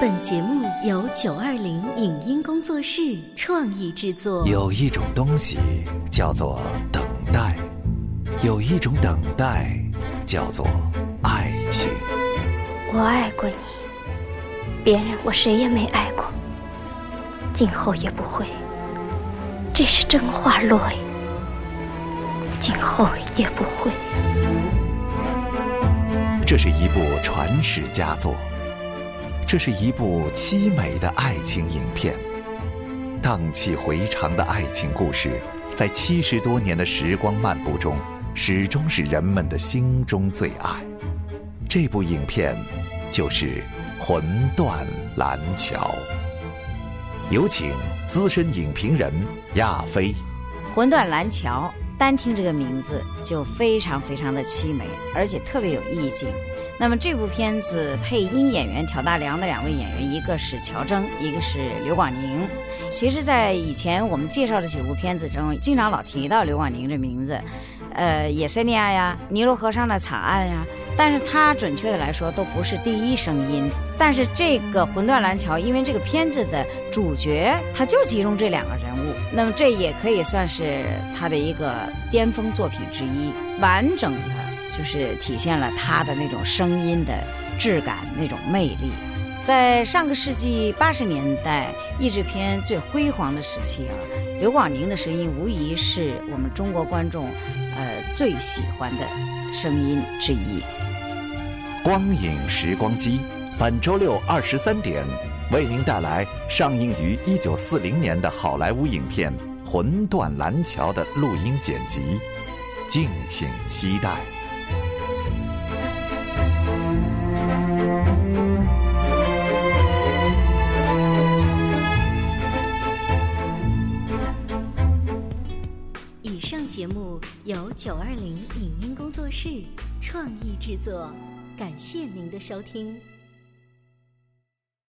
本节目由九二零影音工作室创意制作。有一种东西叫做等待，有一种等待叫做爱情。我爱过你，别人我谁也没爱过，今后也不会。这是真话，洛伊，今后也不会。这是一部传世佳作，这是一部凄美的爱情影片。荡气回肠的爱情故事，在七十多年的时光漫步中，始终是人们的心中最爱。这部影片就是《魂断蓝桥》。有请资深影评人亚飞。《魂断蓝桥》单听这个名字就非常非常的凄美，而且特别有意境。那么这部片子配音演员挑大梁的两位演员，一个是乔峥，一个是刘广宁。其实，在以前我们介绍的几部片子中，经常老提到刘广宁这名字，呃，野塞尼亚呀、尼罗河上的惨案呀，但是他准确的来说都不是第一声音。但是这个《魂断蓝桥》，因为这个片子的主角他就集中这两个人物，那么这也可以算是他的一个巅峰作品之一，完整的就是体现了他的那种声音的质感、那种魅力。在上个世纪八十年代译制片最辉煌的时期啊，刘广宁的声音无疑是我们中国观众呃最喜欢的声音之一。光影时光机，本周六二十三点，为您带来上映于一九四零年的好莱坞影片《魂断蓝桥》的录音剪辑，敬请期待。以上节目由九二零影音工作室创意制作，感谢您的收听。